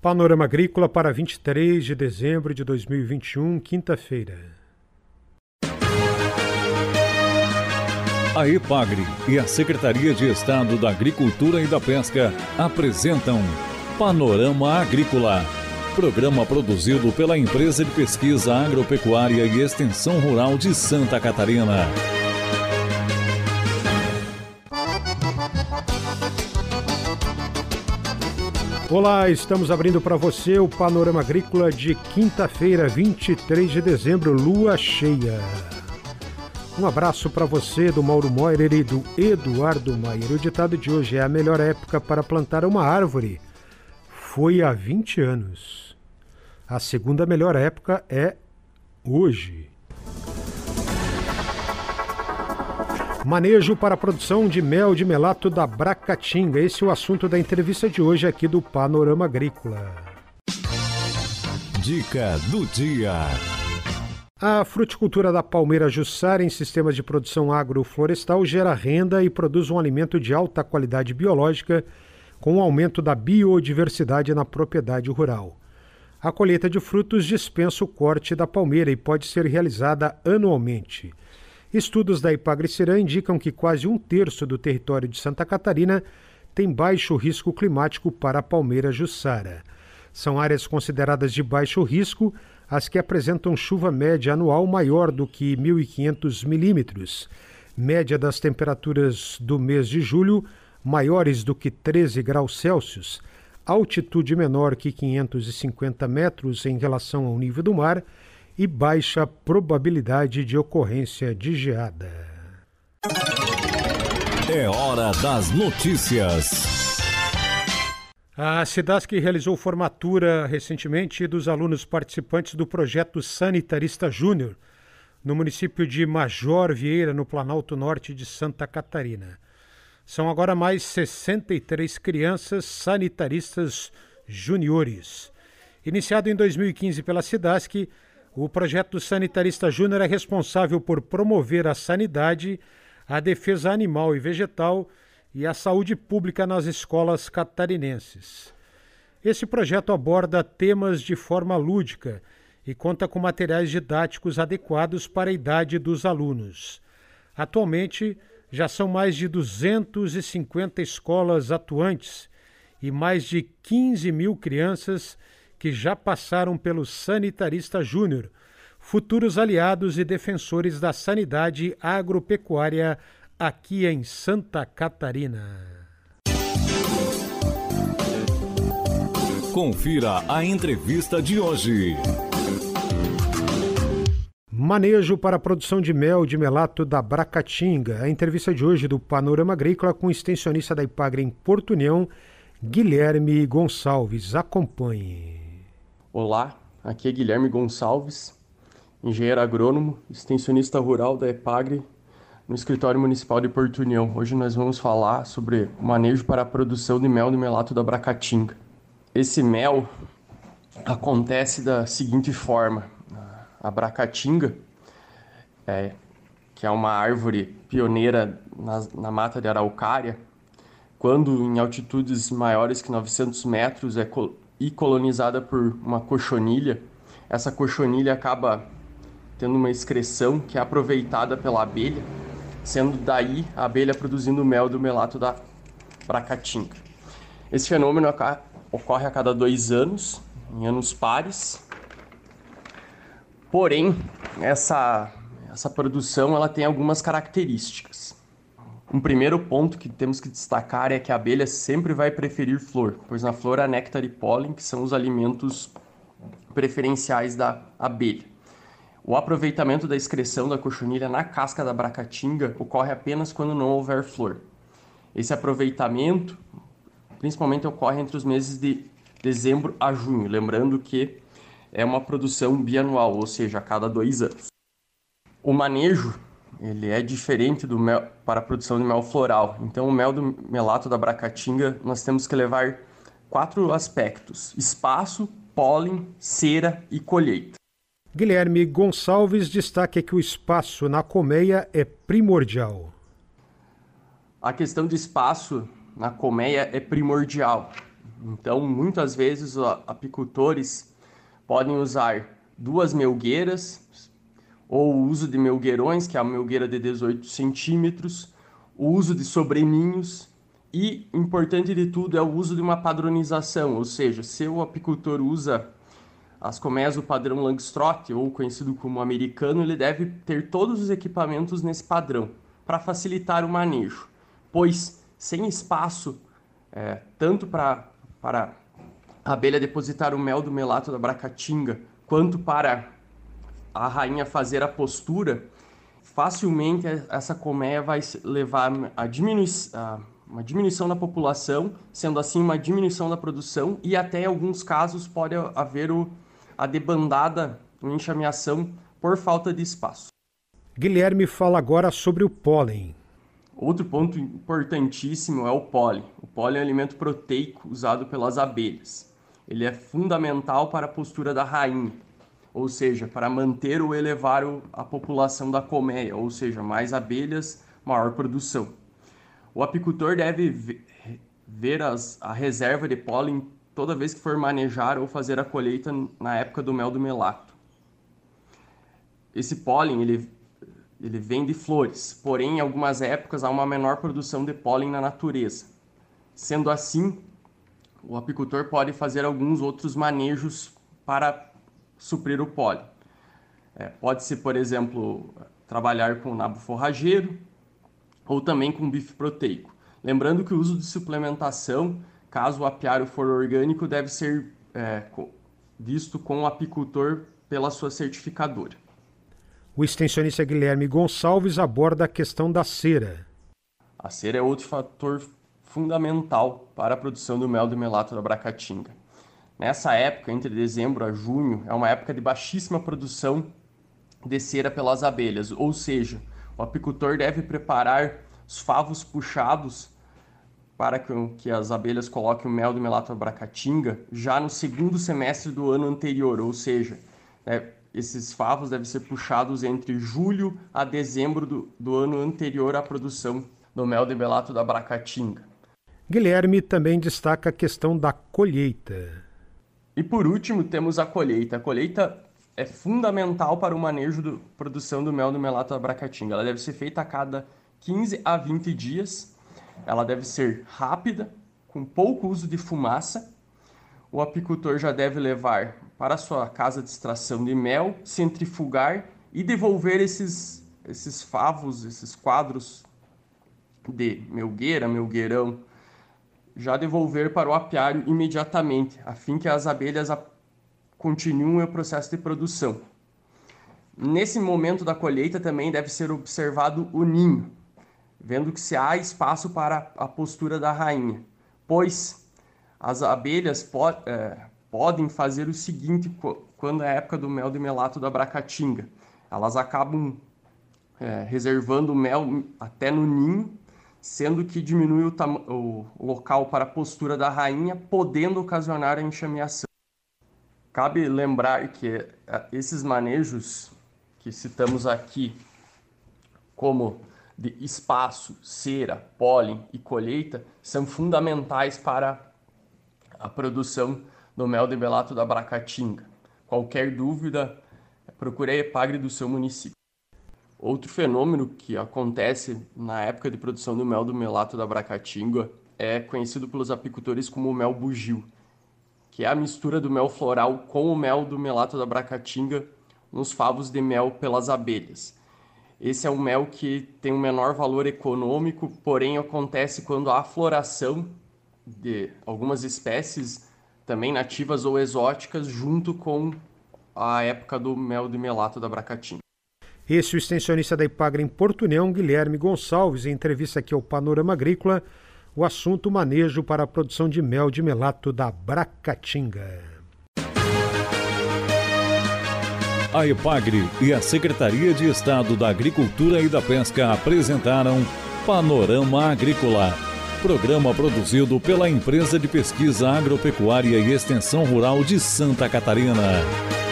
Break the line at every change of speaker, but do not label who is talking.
Panorama Agrícola para 23 de dezembro de 2021, quinta-feira.
A EPAGRE e a Secretaria de Estado da Agricultura e da Pesca apresentam Panorama Agrícola, programa produzido pela Empresa de Pesquisa Agropecuária e Extensão Rural de Santa Catarina.
Olá, estamos abrindo para você o Panorama Agrícola de quinta-feira, 23 de dezembro, lua cheia. Um abraço para você do Mauro Moirer e do Eduardo Maier. O ditado de hoje é a melhor época para plantar uma árvore. Foi há 20 anos. A segunda melhor época é hoje. Manejo para a produção de mel de melato da Bracatinga. Esse é o assunto da entrevista de hoje aqui do Panorama Agrícola.
Dica do dia.
A fruticultura da palmeira jussara em sistemas de produção agroflorestal gera renda e produz um alimento de alta qualidade biológica com o aumento da biodiversidade na propriedade rural. A colheita de frutos dispensa o corte da palmeira e pode ser realizada anualmente. Estudos da Ipagre-Cirã indicam que quase um terço do território de Santa Catarina tem baixo risco climático para a palmeira jussara. São áreas consideradas de baixo risco as que apresentam chuva média anual maior do que 1.500 milímetros, média das temperaturas do mês de julho maiores do que 13 graus Celsius, altitude menor que 550 metros em relação ao nível do mar e baixa probabilidade de ocorrência de geada.
É hora das notícias.
A SIDASC realizou formatura recentemente dos alunos participantes do projeto Sanitarista Júnior, no município de Major Vieira, no Planalto Norte de Santa Catarina. São agora mais 63 crianças sanitaristas juniores. Iniciado em 2015 pela SIDASC, o projeto Sanitarista Júnior é responsável por promover a sanidade, a defesa animal e vegetal e a saúde pública nas escolas catarinenses. Esse projeto aborda temas de forma lúdica e conta com materiais didáticos adequados para a idade dos alunos. Atualmente, já são mais de 250 escolas atuantes e mais de 15 mil crianças que já passaram pelo Sanitarista Júnior, futuros aliados e defensores da sanidade agropecuária aqui em Santa Catarina.
Confira a entrevista de hoje.
Manejo para a produção de mel de melato da Bracatinga. A entrevista de hoje do Panorama Agrícola com o extensionista da Ipagre em Porto União, Guilherme Gonçalves. Acompanhe.
Olá, aqui é Guilherme Gonçalves, engenheiro agrônomo, extensionista rural da EPAGRE, no escritório municipal de Porto União. Hoje nós vamos falar sobre o manejo para a produção de mel de melato da Bracatinga. Esse mel acontece da seguinte forma: a Bracatinga, é, que é uma árvore pioneira na, na mata de araucária, quando em altitudes maiores que 900 metros é e colonizada por uma cochonilha. Essa cochonilha acaba tendo uma excreção que é aproveitada pela abelha, sendo daí a abelha produzindo mel do melato da bracatinga. Esse fenômeno ocorre a cada dois anos, em anos pares. Porém, essa, essa produção ela tem algumas características. Um primeiro ponto que temos que destacar é que a abelha sempre vai preferir flor, pois na flor há néctar e pólen, que são os alimentos preferenciais da abelha. O aproveitamento da excreção da cochonilha na casca da bracatinga ocorre apenas quando não houver flor. Esse aproveitamento principalmente ocorre entre os meses de dezembro a junho, lembrando que é uma produção bianual, ou seja, a cada dois anos. O manejo ele é diferente do mel para a produção de mel floral. Então, o mel do melato da bracatinga, nós temos que levar quatro aspectos: espaço, pólen, cera e colheita.
Guilherme Gonçalves destaca que o espaço na colmeia é primordial.
A questão de espaço na colmeia é primordial. Então, muitas vezes, os apicultores podem usar duas melgueiras, ou o uso de melgueirões, que é a melgueira de 18 centímetros, o uso de sobreninhos e, importante de tudo, é o uso de uma padronização, ou seja, se o apicultor usa as colmeias do padrão Langstroth, ou conhecido como americano, ele deve ter todos os equipamentos nesse padrão, para facilitar o manejo, pois sem espaço, é, tanto para a abelha depositar o mel do melato da bracatinga, quanto para a rainha fazer a postura, facilmente essa colmeia vai levar a, diminui a uma diminuição da população, sendo assim uma diminuição da produção e até em alguns casos pode haver o, a debandada, uma enxameação por falta de espaço.
Guilherme fala agora sobre o pólen.
Outro ponto importantíssimo é o pólen. O pólen é um alimento proteico usado pelas abelhas. Ele é fundamental para a postura da rainha ou seja, para manter ou elevar a população da colmeia, ou seja, mais abelhas, maior produção. O apicultor deve ver as, a reserva de pólen toda vez que for manejar ou fazer a colheita na época do mel do melato. Esse pólen ele, ele vem de flores, porém em algumas épocas há uma menor produção de pólen na natureza. Sendo assim, o apicultor pode fazer alguns outros manejos para suprir o pólen. É, pode ser, por exemplo, trabalhar com nabo forrageiro ou também com bife proteico. Lembrando que o uso de suplementação, caso o apiário for orgânico, deve ser é, visto com o apicultor pela sua certificadora.
O extensionista Guilherme Gonçalves aborda a questão da cera.
A cera é outro fator fundamental para a produção do mel do melato da bracatinga. Nessa época, entre dezembro a junho, é uma época de baixíssima produção de cera pelas abelhas, ou seja, o apicultor deve preparar os favos puxados para que as abelhas coloquem o mel do melato abracatinga já no segundo semestre do ano anterior, ou seja, né, esses favos devem ser puxados entre julho a dezembro do, do ano anterior à produção do mel de melato da bracatinga.
Guilherme também destaca a questão da colheita.
E por último, temos a colheita. A colheita é fundamental para o manejo da produção do mel do melato da bracatinga. Ela deve ser feita a cada 15 a 20 dias. Ela deve ser rápida, com pouco uso de fumaça. O apicultor já deve levar para sua casa de extração de mel, centrifugar e devolver esses, esses favos, esses quadros de melgueira, melgueirão, já devolver para o apiário imediatamente, a fim que as abelhas continuem o processo de produção. Nesse momento da colheita também deve ser observado o ninho, vendo que se há espaço para a postura da rainha, pois as abelhas po é, podem fazer o seguinte quando é a época do mel de melato da bracatinga. Elas acabam é, reservando o mel até no ninho sendo que diminui o, o local para a postura da rainha, podendo ocasionar a enxameação. Cabe lembrar que é, esses manejos que citamos aqui, como de espaço, cera, pólen e colheita, são fundamentais para a produção do mel de belato da Bracatinga. Qualquer dúvida, procure a EPAGRE do seu município. Outro fenômeno que acontece na época de produção do mel do melato da Bracatinga é conhecido pelos apicultores como mel bugio, que é a mistura do mel floral com o mel do melato da Bracatinga nos favos de mel pelas abelhas. Esse é um mel que tem um menor valor econômico, porém acontece quando há floração de algumas espécies, também nativas ou exóticas, junto com a época do mel de melato da Bracatinga.
Esse é o extensionista da Ipagre em Porto União, Guilherme Gonçalves, em entrevista aqui ao Panorama Agrícola, o assunto manejo para a produção de mel de melato da Bracatinga.
A EPAGRE e a Secretaria de Estado da Agricultura e da Pesca apresentaram Panorama Agrícola, programa produzido pela Empresa de Pesquisa Agropecuária e Extensão Rural de Santa Catarina.